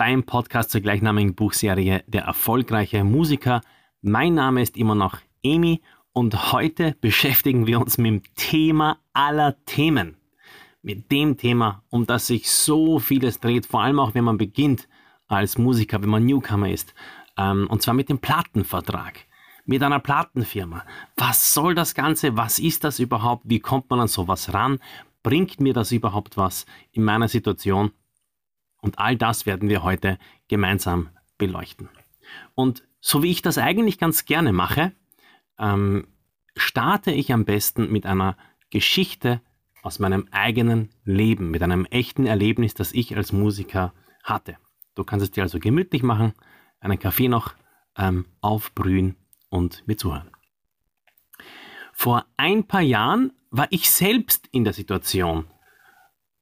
beim Podcast zur gleichnamigen Buchserie Der erfolgreiche Musiker. Mein Name ist immer noch Emi und heute beschäftigen wir uns mit dem Thema aller Themen. Mit dem Thema, um das sich so vieles dreht, vor allem auch wenn man beginnt als Musiker, wenn man Newcomer ist. Ähm, und zwar mit dem Plattenvertrag. Mit einer Plattenfirma. Was soll das Ganze? Was ist das überhaupt? Wie kommt man an sowas ran? Bringt mir das überhaupt was in meiner Situation? Und all das werden wir heute gemeinsam beleuchten. Und so wie ich das eigentlich ganz gerne mache, ähm, starte ich am besten mit einer Geschichte aus meinem eigenen Leben, mit einem echten Erlebnis, das ich als Musiker hatte. Du kannst es dir also gemütlich machen, einen Kaffee noch ähm, aufbrühen und mir zuhören. Vor ein paar Jahren war ich selbst in der Situation,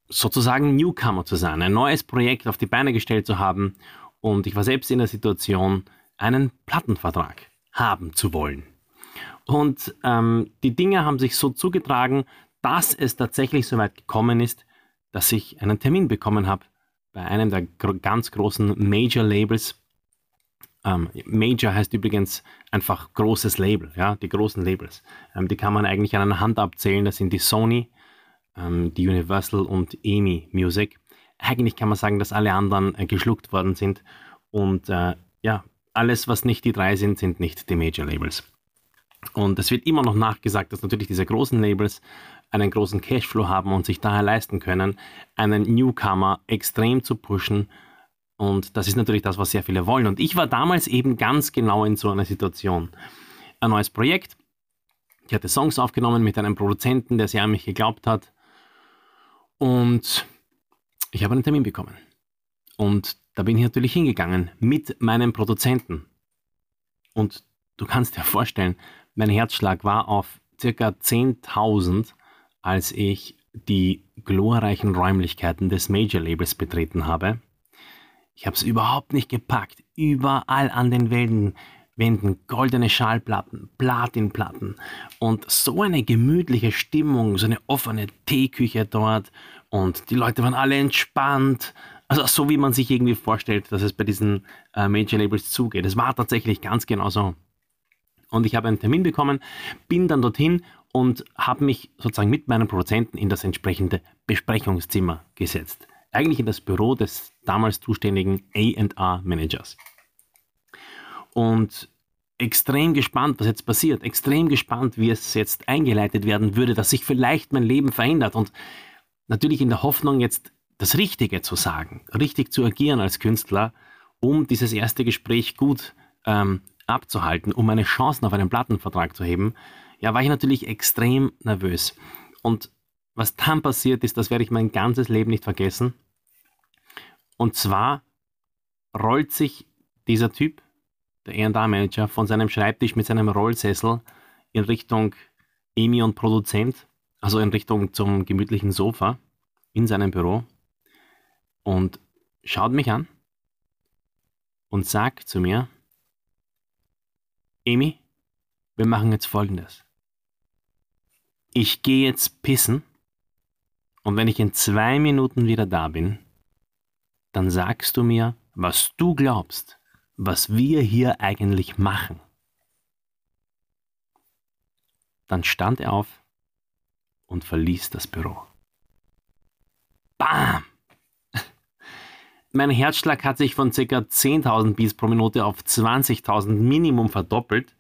sozusagen Newcomer zu sein, ein neues Projekt auf die Beine gestellt zu haben und ich war selbst in der Situation, einen Plattenvertrag haben zu wollen. Und ähm, die Dinge haben sich so zugetragen, dass es tatsächlich so weit gekommen ist, dass ich einen Termin bekommen habe bei einem der gro ganz großen Major-Labels. Ähm, Major heißt übrigens einfach großes Label, ja, die großen Labels. Ähm, die kann man eigentlich an einer Hand abzählen. Das sind die Sony, ähm, die Universal und EMI Music. Eigentlich kann man sagen, dass alle anderen äh, geschluckt worden sind und äh, ja, alles, was nicht die drei sind, sind nicht die Major Labels. Und es wird immer noch nachgesagt, dass natürlich diese großen Labels einen großen Cashflow haben und sich daher leisten können, einen Newcomer extrem zu pushen. Und das ist natürlich das, was sehr viele wollen. Und ich war damals eben ganz genau in so einer Situation. Ein neues Projekt. Ich hatte Songs aufgenommen mit einem Produzenten, der sehr an mich geglaubt hat. Und ich habe einen Termin bekommen. Und da bin ich natürlich hingegangen mit meinem Produzenten. Und du kannst dir vorstellen, mein Herzschlag war auf circa 10.000, als ich die glorreichen Räumlichkeiten des Major Labels betreten habe. Ich habe es überhaupt nicht gepackt. Überall an den Wänden Wänden goldene Schallplatten, Platinplatten und so eine gemütliche Stimmung, so eine offene Teeküche dort und die Leute waren alle entspannt. Also so wie man sich irgendwie vorstellt, dass es bei diesen äh, Major Labels zugeht. Es war tatsächlich ganz genau so. Und ich habe einen Termin bekommen, bin dann dorthin und habe mich sozusagen mit meinem Produzenten in das entsprechende Besprechungszimmer gesetzt. Eigentlich in das Büro des damals zuständigen A&R-Managers und extrem gespannt, was jetzt passiert, extrem gespannt, wie es jetzt eingeleitet werden würde, dass sich vielleicht mein Leben verändert und natürlich in der Hoffnung, jetzt das Richtige zu sagen, richtig zu agieren als Künstler, um dieses erste Gespräch gut ähm, abzuhalten, um meine Chancen auf einen Plattenvertrag zu heben, ja, war ich natürlich extrem nervös. Und was dann passiert ist, das werde ich mein ganzes Leben nicht vergessen. Und zwar rollt sich dieser Typ der E&A-Manager, von seinem Schreibtisch mit seinem Rollsessel in Richtung Emi und Produzent, also in Richtung zum gemütlichen Sofa in seinem Büro und schaut mich an und sagt zu mir, Emi, wir machen jetzt Folgendes. Ich gehe jetzt pissen und wenn ich in zwei Minuten wieder da bin, dann sagst du mir, was du glaubst, was wir hier eigentlich machen. Dann stand er auf und verließ das Büro. Bam! Mein Herzschlag hat sich von ca. 10.000 Beats pro Minute auf 20.000 Minimum verdoppelt.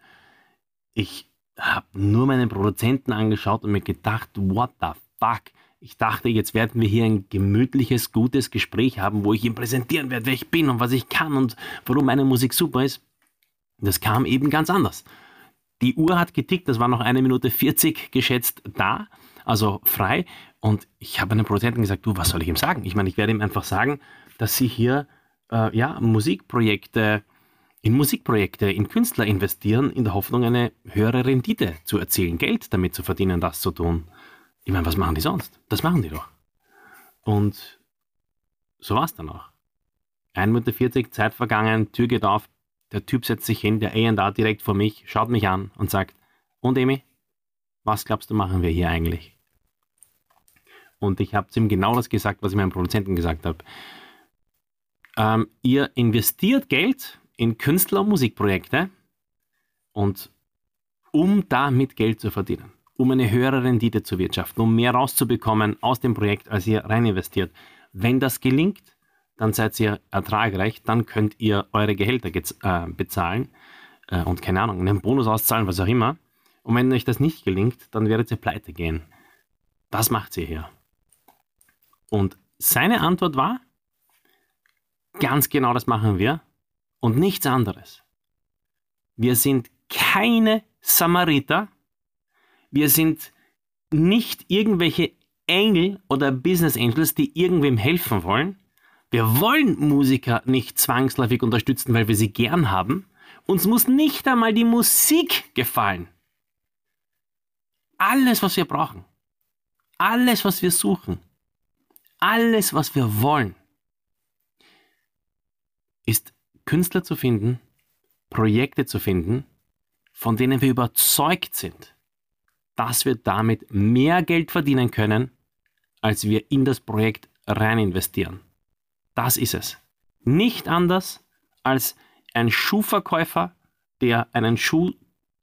Ich habe nur meinen Produzenten angeschaut und mir gedacht, what the fuck? Ich dachte, jetzt werden wir hier ein gemütliches, gutes Gespräch haben, wo ich ihm präsentieren werde, wer ich bin und was ich kann und warum meine Musik super ist. Das kam eben ganz anders. Die Uhr hat getickt, das war noch eine Minute 40 geschätzt da, also frei. Und ich habe einem Produzenten gesagt, du, was soll ich ihm sagen? Ich meine, ich werde ihm einfach sagen, dass sie hier äh, ja, Musikprojekte in Musikprojekte, in Künstler investieren, in der Hoffnung, eine höhere Rendite zu erzielen, Geld damit zu verdienen, das zu tun. Ich meine, was machen die sonst? Das machen die doch. Und so war es dann auch. 1,40 Minute Zeit vergangen, Tür geht auf, der Typ setzt sich hin, der A&R direkt vor mich, schaut mich an und sagt, und Emi, was glaubst du, machen wir hier eigentlich? Und ich habe ihm genau das gesagt, was ich meinem Produzenten gesagt habe. Ähm, ihr investiert Geld in Künstler- und Musikprojekte und um damit Geld zu verdienen, um eine höhere Rendite zu wirtschaften, um mehr rauszubekommen aus dem Projekt, als ihr rein investiert. Wenn das gelingt, dann seid ihr ertragreich, dann könnt ihr eure Gehälter äh, bezahlen äh, und keine Ahnung, einen Bonus auszahlen, was auch immer. Und wenn euch das nicht gelingt, dann werdet ihr pleite gehen. Das macht ihr hier. Und seine Antwort war, ganz genau das machen wir und nichts anderes. Wir sind keine Samariter, wir sind nicht irgendwelche Engel oder Business Angels, die irgendwem helfen wollen. Wir wollen Musiker nicht zwangsläufig unterstützen, weil wir sie gern haben. Uns muss nicht einmal die Musik gefallen. Alles, was wir brauchen, alles, was wir suchen, alles, was wir wollen, ist Künstler zu finden, Projekte zu finden, von denen wir überzeugt sind, dass wir damit mehr Geld verdienen können, als wir in das Projekt rein investieren. Das ist es. Nicht anders als ein Schuhverkäufer, der einen Schuh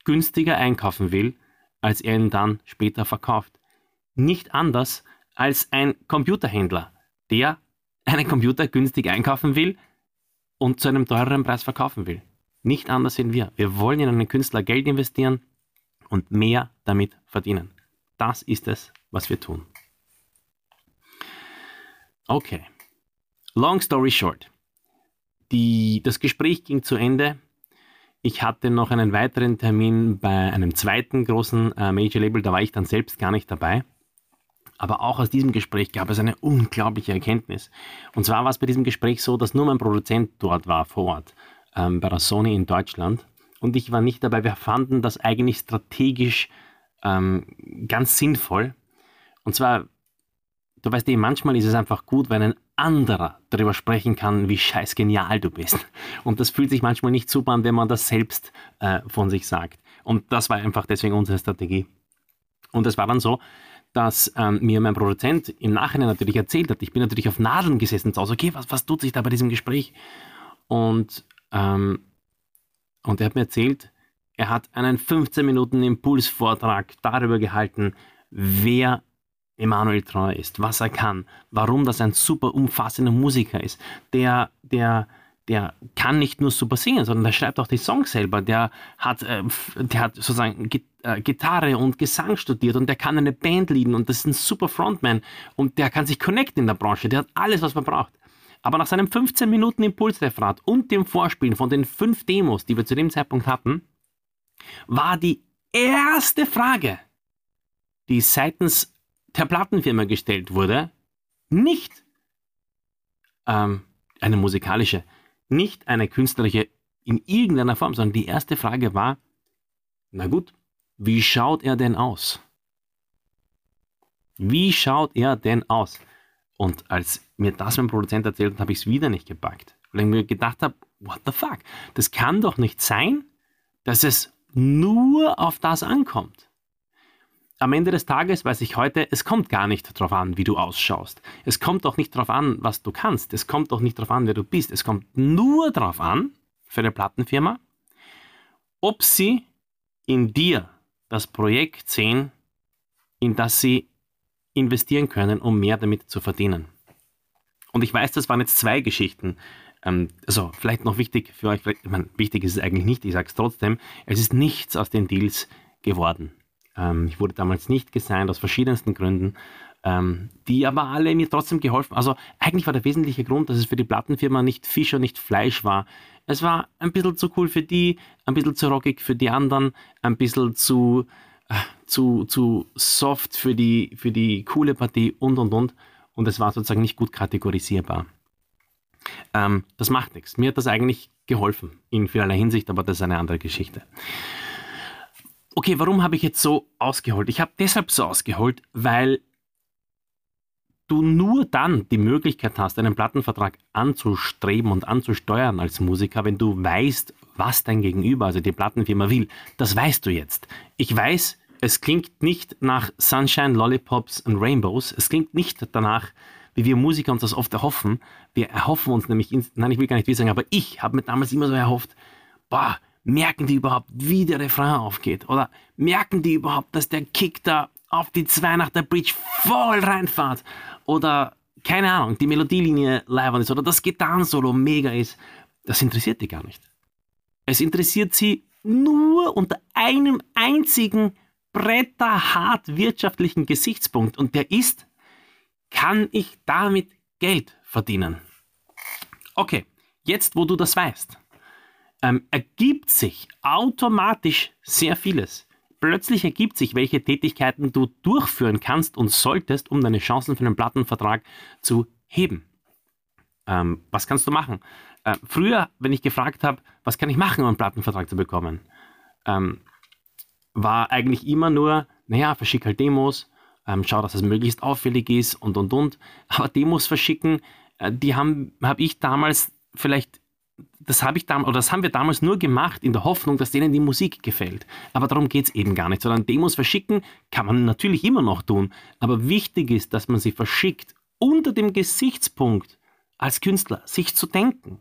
günstiger einkaufen will, als er ihn dann später verkauft. Nicht anders als ein Computerhändler, der einen Computer günstig einkaufen will und zu einem teureren Preis verkaufen will. Nicht anders sind wir. Wir wollen in einen Künstler Geld investieren und mehr damit verdienen. Das ist es, was wir tun. Okay. Long story short. Die, das Gespräch ging zu Ende. Ich hatte noch einen weiteren Termin bei einem zweiten großen äh, Major Label, da war ich dann selbst gar nicht dabei. Aber auch aus diesem Gespräch gab es eine unglaubliche Erkenntnis. Und zwar war es bei diesem Gespräch so, dass nur mein Produzent dort war vor Ort, ähm, bei der Sony in Deutschland. Und ich war nicht dabei. Wir fanden das eigentlich strategisch ähm, ganz sinnvoll. Und zwar, du weißt eh, manchmal ist es einfach gut, wenn ein anderer darüber sprechen kann, wie scheiß genial du bist. Und das fühlt sich manchmal nicht super an, wenn man das selbst äh, von sich sagt. Und das war einfach deswegen unsere Strategie. Und es war dann so, dass ähm, mir mein Produzent im Nachhinein natürlich erzählt hat, ich bin natürlich auf Nadeln gesessen Hause, okay, was, was tut sich da bei diesem Gespräch? Und, ähm, und er hat mir erzählt, er hat einen 15 Minuten Impulsvortrag darüber gehalten, wer Emanuel Treu ist, was er kann, warum das ein super umfassender Musiker ist, der, der, der kann nicht nur super singen, sondern der schreibt auch die Songs selber, der hat, äh, der hat sozusagen äh, Gitarre und Gesang studiert und der kann eine Band leaden und das ist ein super Frontman und der kann sich connecten in der Branche, der hat alles, was man braucht. Aber nach seinem 15 Minuten Impulsreferat und dem Vorspielen von den fünf Demos, die wir zu dem Zeitpunkt hatten, war die erste Frage, die seitens der Plattenfirma gestellt wurde, nicht ähm, eine musikalische, nicht eine künstlerische in irgendeiner Form, sondern die erste Frage war, na gut, wie schaut er denn aus? Wie schaut er denn aus? Und als mir das mein Produzent erzählt hat, habe ich es wieder nicht gepackt. Weil ich mir gedacht habe, what the fuck? Das kann doch nicht sein, dass es nur auf das ankommt am Ende des Tages weiß ich heute, es kommt gar nicht darauf an, wie du ausschaust. Es kommt auch nicht darauf an, was du kannst. Es kommt auch nicht darauf an, wer du bist. Es kommt nur darauf an, für eine Plattenfirma, ob sie in dir das Projekt sehen, in das sie investieren können, um mehr damit zu verdienen. Und ich weiß, das waren jetzt zwei Geschichten. Ähm, also vielleicht noch wichtig für euch, ich meine, wichtig ist es eigentlich nicht, ich sage es trotzdem, es ist nichts aus den Deals geworden. Ähm, ich wurde damals nicht gesigned aus verschiedensten Gründen, ähm, die aber alle mir trotzdem geholfen. Also eigentlich war der wesentliche Grund, dass es für die Plattenfirma nicht Fisch und nicht Fleisch war. Es war ein bisschen zu cool für die, ein bisschen zu rockig für die anderen, ein bisschen zu, äh, zu, zu soft für die, für die coole Partie und und und. Und es war sozusagen nicht gut kategorisierbar. Ähm, das macht nichts. Mir hat das eigentlich geholfen in vielerlei Hinsicht, aber das ist eine andere Geschichte. Okay, warum habe ich jetzt so ausgeholt? Ich habe deshalb so ausgeholt, weil du nur dann die Möglichkeit hast, einen Plattenvertrag anzustreben und anzusteuern als Musiker, wenn du weißt, was dein Gegenüber, also die Plattenfirma will. Das weißt du jetzt. Ich weiß, es klingt nicht nach Sunshine, Lollipops und Rainbows. Es klingt nicht danach, wie wir Musiker uns das oft erhoffen. Wir erhoffen uns nämlich, nein, ich will gar nicht wie sagen, aber ich habe mir damals immer so erhofft, boah, merken die überhaupt, wie der Refrain aufgeht? Oder merken die überhaupt, dass der Kick da auf die zwei nach der Bridge voll reinfahrt? Oder, keine Ahnung, die Melodielinie live ist oder das Gitarrensolo mega ist? Das interessiert die gar nicht. Es interessiert sie nur unter einem einzigen bretterhart wirtschaftlichen Gesichtspunkt und der ist, kann ich damit Geld verdienen? Okay, jetzt wo du das weißt, ähm, ergibt sich automatisch sehr vieles. Plötzlich ergibt sich, welche Tätigkeiten du durchführen kannst und solltest, um deine Chancen für einen Plattenvertrag zu heben. Ähm, was kannst du machen? Äh, früher, wenn ich gefragt habe, was kann ich machen, um einen Plattenvertrag zu bekommen, ähm, war eigentlich immer nur, naja, verschick halt Demos, ähm, schau, dass es möglichst auffällig ist und und und. Aber Demos verschicken, äh, die haben habe ich damals vielleicht, das habe ich damals, oder das haben wir damals nur gemacht in der Hoffnung, dass denen die Musik gefällt. Aber darum geht es eben gar nicht, sondern Demos verschicken kann man natürlich immer noch tun. Aber wichtig ist, dass man sie verschickt unter dem Gesichtspunkt als Künstler, sich zu denken.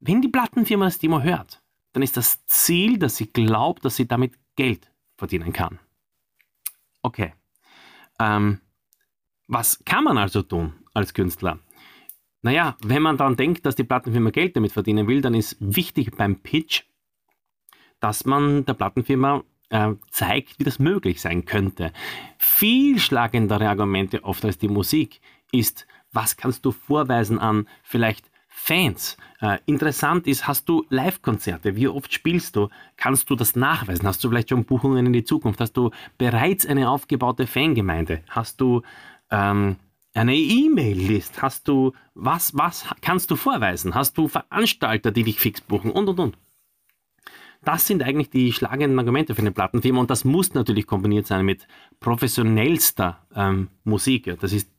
Wenn die Plattenfirma das Demo hört, dann ist das Ziel, dass sie glaubt, dass sie damit Geld verdienen kann. Okay. Ähm, was kann man also tun als Künstler? Naja, wenn man daran denkt, dass die Plattenfirma Geld damit verdienen will, dann ist wichtig beim Pitch, dass man der Plattenfirma äh, zeigt, wie das möglich sein könnte. Viel schlagendere Argumente oft als die Musik ist, was kannst du vorweisen an vielleicht Fans. Äh, interessant ist, hast du Live-Konzerte? Wie oft spielst du? Kannst du das nachweisen? Hast du vielleicht schon Buchungen in die Zukunft? Hast du bereits eine aufgebaute Fangemeinde? Hast du ähm, eine E-Mail-List? Hast du was, was kannst du vorweisen? Hast du Veranstalter, die dich fix buchen? Und und und. Das sind eigentlich die schlagenden Argumente für eine Plattenfirma und das muss natürlich kombiniert sein mit professionellster ähm, Musik. Das ist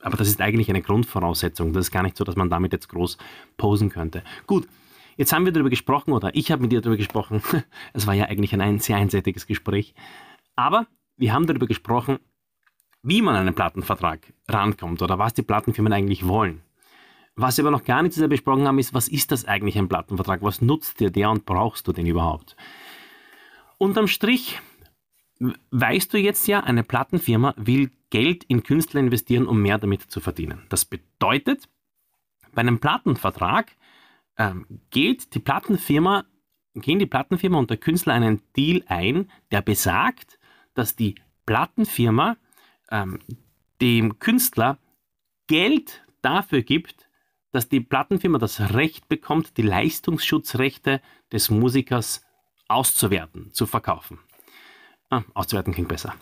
aber das ist eigentlich eine Grundvoraussetzung. Das ist gar nicht so, dass man damit jetzt groß posen könnte. Gut, jetzt haben wir darüber gesprochen oder ich habe mit dir darüber gesprochen. Es war ja eigentlich ein sehr einseitiges Gespräch. Aber wir haben darüber gesprochen, wie man an einen Plattenvertrag rankommt oder was die Plattenfirmen eigentlich wollen. Was wir aber noch gar nicht so besprochen haben, ist, was ist das eigentlich ein Plattenvertrag? Was nutzt dir der und brauchst du den überhaupt? Unterm Strich weißt du jetzt ja, eine Plattenfirma will Geld in Künstler investieren, um mehr damit zu verdienen. Das bedeutet, bei einem Plattenvertrag ähm, geht die Plattenfirma, gehen die Plattenfirma und der Künstler einen Deal ein, der besagt, dass die Plattenfirma ähm, dem Künstler Geld dafür gibt, dass die Plattenfirma das Recht bekommt, die Leistungsschutzrechte des Musikers auszuwerten, zu verkaufen. Ah, auszuwerten klingt besser.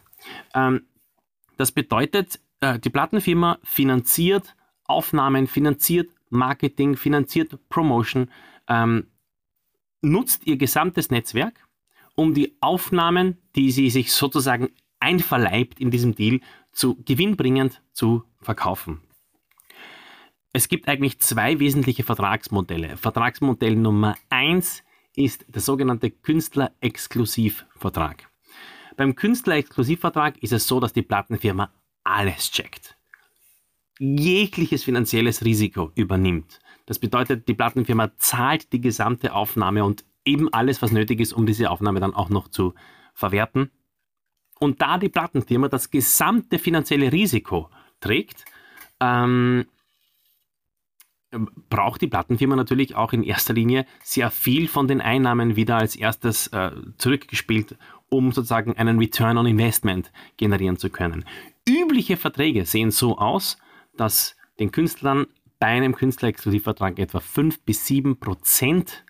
Ähm, das bedeutet, äh, die Plattenfirma finanziert Aufnahmen, finanziert Marketing, finanziert Promotion, ähm, nutzt ihr gesamtes Netzwerk, um die Aufnahmen, die sie sich sozusagen einverleibt in diesem Deal, zu gewinnbringend zu verkaufen. Es gibt eigentlich zwei wesentliche Vertragsmodelle. Vertragsmodell Nummer eins ist der sogenannte Künstler-Exklusivvertrag. Beim Künstler-Exklusivvertrag ist es so, dass die Plattenfirma alles checkt. Jegliches finanzielles Risiko übernimmt. Das bedeutet, die Plattenfirma zahlt die gesamte Aufnahme und eben alles, was nötig ist, um diese Aufnahme dann auch noch zu verwerten. Und da die Plattenfirma das gesamte finanzielle Risiko trägt, ähm, braucht die Plattenfirma natürlich auch in erster Linie sehr viel von den Einnahmen wieder als erstes äh, zurückgespielt, um sozusagen einen Return on Investment generieren zu können. Übliche Verträge sehen so aus, dass den Künstlern bei einem Künstlerexklusivvertrag etwa 5 bis 7 Prozent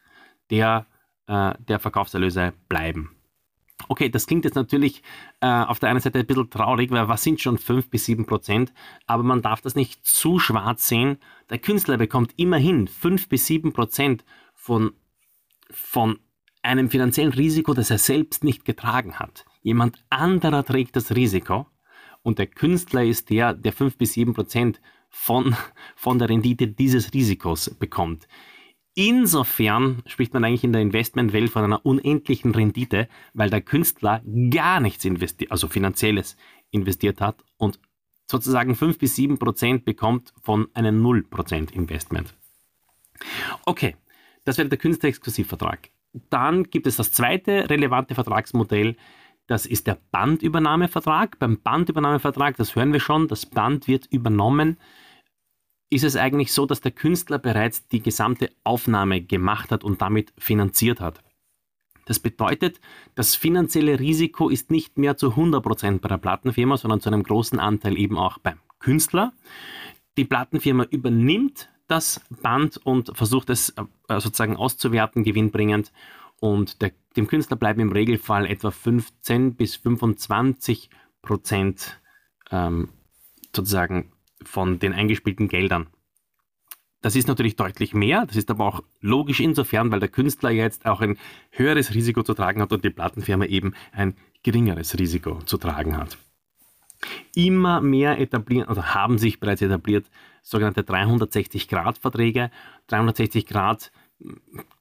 der, äh, der Verkaufserlöse bleiben. Okay, das klingt jetzt natürlich äh, auf der einen Seite ein bisschen traurig, weil was sind schon 5 bis 7 Prozent? Aber man darf das nicht zu schwarz sehen. Der Künstler bekommt immerhin 5 bis 7 Prozent von, von einem finanziellen Risiko, das er selbst nicht getragen hat. Jemand anderer trägt das Risiko und der Künstler ist der, der 5 bis 7 Prozent von, von der Rendite dieses Risikos bekommt. Insofern spricht man eigentlich in der Investmentwelt von einer unendlichen Rendite, weil der Künstler gar nichts investiert, also finanzielles investiert hat und sozusagen 5 bis 7 Prozent bekommt von einem 0 Prozent Investment. Okay, das wäre der Künstlerexklusivvertrag. Dann gibt es das zweite relevante Vertragsmodell, das ist der Bandübernahmevertrag. Beim Bandübernahmevertrag, das hören wir schon, das Band wird übernommen ist es eigentlich so, dass der Künstler bereits die gesamte Aufnahme gemacht hat und damit finanziert hat. Das bedeutet, das finanzielle Risiko ist nicht mehr zu 100% bei der Plattenfirma, sondern zu einem großen Anteil eben auch beim Künstler. Die Plattenfirma übernimmt das Band und versucht es äh, sozusagen auszuwerten, gewinnbringend. Und der, dem Künstler bleiben im Regelfall etwa 15 bis 25 Prozent ähm, sozusagen von den eingespielten Geldern. Das ist natürlich deutlich mehr, das ist aber auch logisch insofern, weil der Künstler jetzt auch ein höheres Risiko zu tragen hat und die Plattenfirma eben ein geringeres Risiko zu tragen hat. Immer mehr etablieren, also haben sich bereits etabliert, sogenannte 360-Grad-Verträge. 360 Grad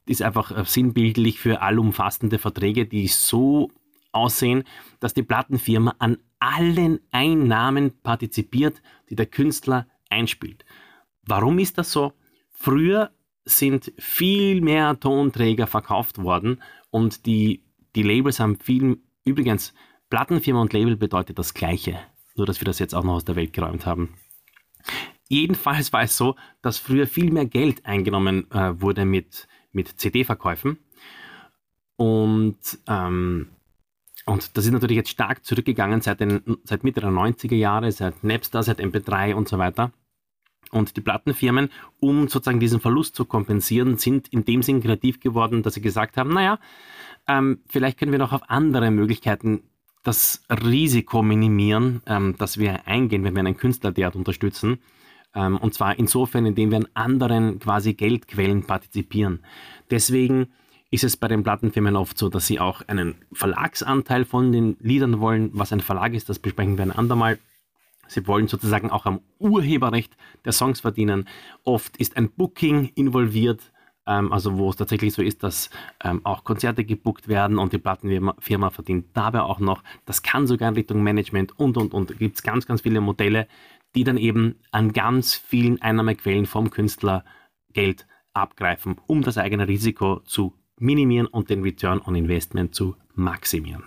ist einfach sinnbildlich für allumfassende Verträge, die so aussehen, dass die Plattenfirma an allen Einnahmen partizipiert, die der Künstler einspielt. Warum ist das so? Früher sind viel mehr Tonträger verkauft worden und die, die Labels haben viel, übrigens, Plattenfirma und Label bedeutet das Gleiche, nur dass wir das jetzt auch noch aus der Welt geräumt haben. Jedenfalls war es so, dass früher viel mehr Geld eingenommen äh, wurde mit, mit CD-Verkäufen und ähm, und das ist natürlich jetzt stark zurückgegangen seit, den, seit Mitte der 90er Jahre, seit Napster, seit MP3 und so weiter. Und die Plattenfirmen, um sozusagen diesen Verlust zu kompensieren, sind in dem Sinn kreativ geworden, dass sie gesagt haben, naja, ähm, vielleicht können wir noch auf andere Möglichkeiten das Risiko minimieren, ähm, das wir eingehen, wenn wir einen Künstler derart unterstützen. Ähm, und zwar insofern, indem wir an anderen quasi Geldquellen partizipieren. Deswegen ist es bei den Plattenfirmen oft so, dass sie auch einen Verlagsanteil von den Liedern wollen. Was ein Verlag ist, das besprechen wir ein andermal. Sie wollen sozusagen auch am Urheberrecht der Songs verdienen. Oft ist ein Booking involviert, ähm, also wo es tatsächlich so ist, dass ähm, auch Konzerte gebuckt werden und die Plattenfirma verdient dabei auch noch. Das kann sogar in Richtung Management und und und. Da gibt es ganz, ganz viele Modelle, die dann eben an ganz vielen Einnahmequellen vom Künstler Geld abgreifen, um das eigene Risiko zu minimieren und den Return on Investment zu maximieren.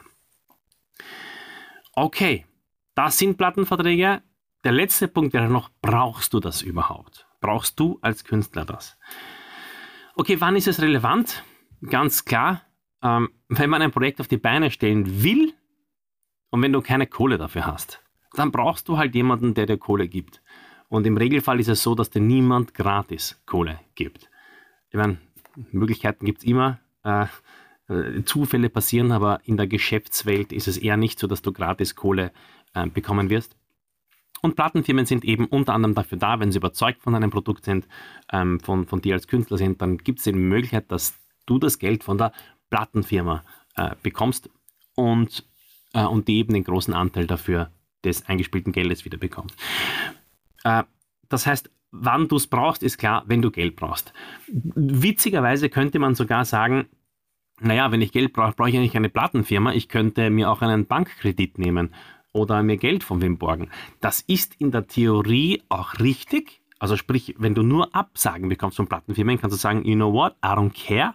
Okay, das sind Plattenverträge. Der letzte Punkt wäre noch, brauchst du das überhaupt? Brauchst du als Künstler das? Okay, wann ist es relevant? Ganz klar, ähm, wenn man ein Projekt auf die Beine stellen will und wenn du keine Kohle dafür hast, dann brauchst du halt jemanden, der dir Kohle gibt. Und im Regelfall ist es so, dass dir niemand gratis Kohle gibt. Ich meine, Möglichkeiten gibt es immer. Äh, äh, Zufälle passieren, aber in der Geschäftswelt ist es eher nicht so, dass du gratis Kohle äh, bekommen wirst. Und Plattenfirmen sind eben unter anderem dafür da, wenn sie überzeugt von einem Produkt sind, ähm, von, von dir als Künstler sind, dann gibt es die Möglichkeit, dass du das Geld von der Plattenfirma äh, bekommst und, äh, und die eben den großen Anteil dafür des eingespielten Geldes wieder bekommst. Äh, das heißt, wann du es brauchst, ist klar, wenn du Geld brauchst. Witzigerweise könnte man sogar sagen, naja, wenn ich Geld brauche, brauche ich eigentlich eine Plattenfirma. Ich könnte mir auch einen Bankkredit nehmen oder mir Geld von wem borgen. Das ist in der Theorie auch richtig. Also sprich, wenn du nur Absagen bekommst von Plattenfirmen, kannst du sagen, you know what, I don't care.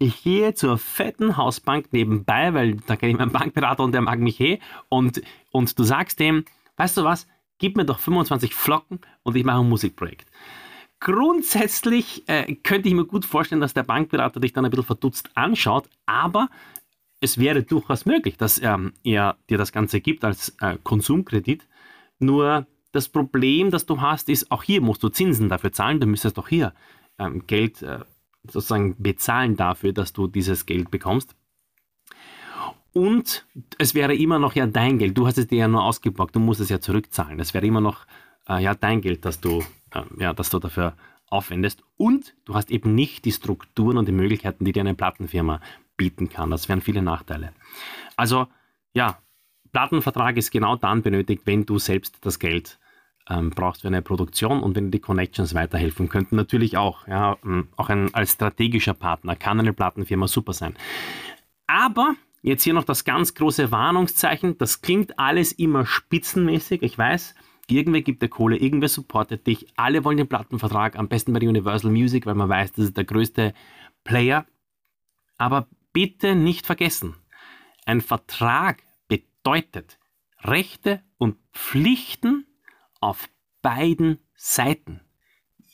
Ich gehe zur fetten Hausbank nebenbei, weil da kenne ich meinen Bankberater und der mag mich eh. Und, und du sagst dem, weißt du was, gib mir doch 25 Flocken und ich mache ein Musikprojekt. Grundsätzlich äh, könnte ich mir gut vorstellen, dass der Bankberater dich dann ein bisschen verdutzt anschaut, aber es wäre durchaus möglich, dass ähm, er dir das Ganze gibt als äh, Konsumkredit. Nur das Problem, das du hast, ist, auch hier musst du Zinsen dafür zahlen. Du müsstest auch hier ähm, Geld äh, sozusagen bezahlen dafür, dass du dieses Geld bekommst. Und es wäre immer noch ja dein Geld. Du hast es dir ja nur ausgeborgt, du musst es ja zurückzahlen. Es wäre immer noch äh, ja dein Geld, das du, äh, ja, das du dafür aufwendest. Und du hast eben nicht die Strukturen und die Möglichkeiten, die dir eine Plattenfirma bieten kann. Das wären viele Nachteile. Also ja, Plattenvertrag ist genau dann benötigt, wenn du selbst das Geld ähm, brauchst für eine Produktion und wenn die Connections weiterhelfen könnten. Natürlich auch. Ja, ähm, auch ein, als strategischer Partner kann eine Plattenfirma super sein. Aber jetzt hier noch das ganz große Warnungszeichen. Das klingt alles immer spitzenmäßig. Ich weiß, irgendwer gibt der Kohle, irgendwer supportet dich. Alle wollen den Plattenvertrag, am besten bei Universal Music, weil man weiß, das ist der größte Player. Aber bitte nicht vergessen, ein Vertrag bedeutet Rechte und Pflichten auf beiden Seiten.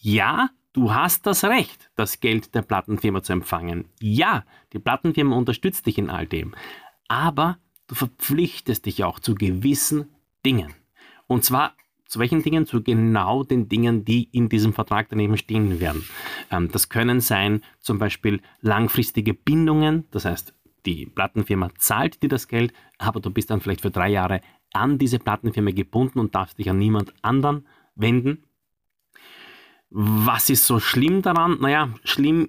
Ja, du hast das Recht, das Geld der Plattenfirma zu empfangen. Ja, die Plattenfirma unterstützt dich in all dem. Aber du verpflichtest dich auch zu gewissen Dingen. Und zwar zu welchen Dingen? Zu genau den Dingen, die in diesem Vertrag daneben stehen werden. Ähm, das können sein zum Beispiel langfristige Bindungen, das heißt, die Plattenfirma zahlt dir das Geld, aber du bist dann vielleicht für drei Jahre an diese Plattenfirma gebunden und darfst dich an niemand anderen wenden. Was ist so schlimm daran? Naja, schlimm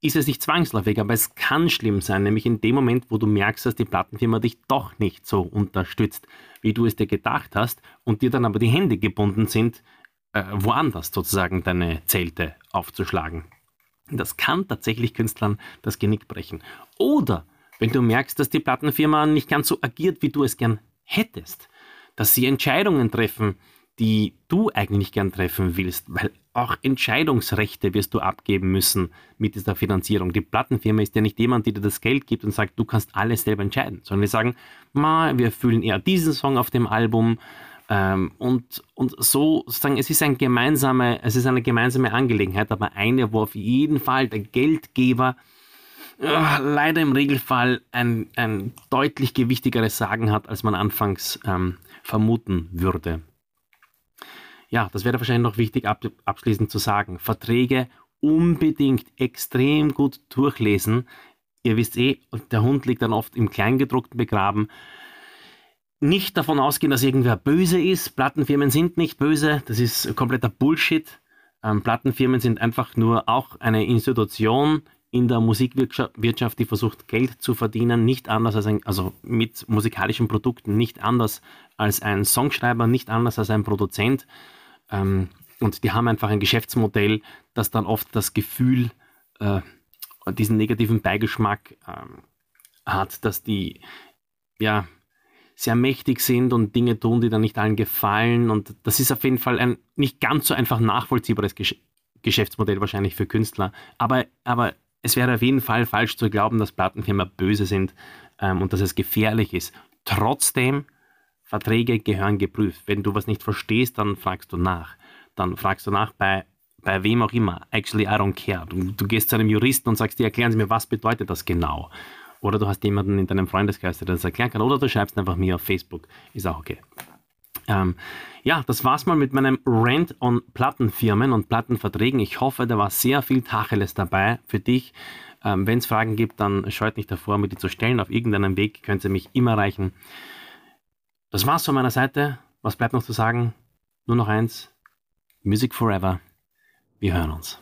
ist es nicht zwangsläufig, aber es kann schlimm sein, nämlich in dem Moment, wo du merkst, dass die Plattenfirma dich doch nicht so unterstützt, wie du es dir gedacht hast und dir dann aber die Hände gebunden sind, äh, woanders sozusagen deine Zelte aufzuschlagen. Das kann tatsächlich Künstlern das Genick brechen. Oder wenn du merkst, dass die Plattenfirma nicht ganz so agiert, wie du es gern hättest, dass sie Entscheidungen treffen, die du eigentlich gern treffen willst, weil auch Entscheidungsrechte wirst du abgeben müssen mit dieser Finanzierung. Die Plattenfirma ist ja nicht jemand, der dir das Geld gibt und sagt, du kannst alles selber entscheiden, sondern wir sagen, ma, wir fühlen eher diesen Song auf dem Album ähm, und, und so sozusagen, es ist, ein gemeinsame, es ist eine gemeinsame Angelegenheit, aber eine, wo auf jeden Fall der Geldgeber leider im Regelfall ein, ein deutlich gewichtigeres Sagen hat, als man anfangs ähm, vermuten würde. Ja, das wäre wahrscheinlich noch wichtig ab, abschließend zu sagen. Verträge unbedingt extrem gut durchlesen. Ihr wisst eh, der Hund liegt dann oft im Kleingedruckten begraben. Nicht davon ausgehen, dass irgendwer böse ist. Plattenfirmen sind nicht böse. Das ist kompletter Bullshit. Ähm, Plattenfirmen sind einfach nur auch eine Institution, in der Musikwirtschaft, die versucht, Geld zu verdienen, nicht anders als ein, also mit musikalischen Produkten, nicht anders als ein Songschreiber, nicht anders als ein Produzent. Ähm, und die haben einfach ein Geschäftsmodell, das dann oft das Gefühl, äh, diesen negativen Beigeschmack ähm, hat, dass die ja sehr mächtig sind und Dinge tun, die dann nicht allen gefallen. Und das ist auf jeden Fall ein nicht ganz so einfach nachvollziehbares Gesch Geschäftsmodell wahrscheinlich für Künstler. Aber, aber es wäre auf jeden Fall falsch zu glauben, dass Plattenfirmen böse sind ähm, und dass es gefährlich ist. Trotzdem, Verträge gehören geprüft. Wenn du was nicht verstehst, dann fragst du nach. Dann fragst du nach bei, bei wem auch immer. Actually, I don't care. Du, du gehst zu einem Juristen und sagst, dir, erklären Sie mir, was bedeutet das genau? Oder du hast jemanden in deinem Freundeskreis, der das erklären kann. Oder du schreibst einfach mir auf Facebook. Ist auch okay. Ähm, ja, das war's mal mit meinem Rant on Plattenfirmen und Plattenverträgen. Ich hoffe, da war sehr viel Tacheles dabei für dich. Ähm, Wenn es Fragen gibt, dann scheut nicht davor, mir die zu stellen. Auf irgendeinem Weg könnt ihr mich immer erreichen. Das war's von meiner Seite. Was bleibt noch zu sagen? Nur noch eins. Music Forever. Wir hören uns.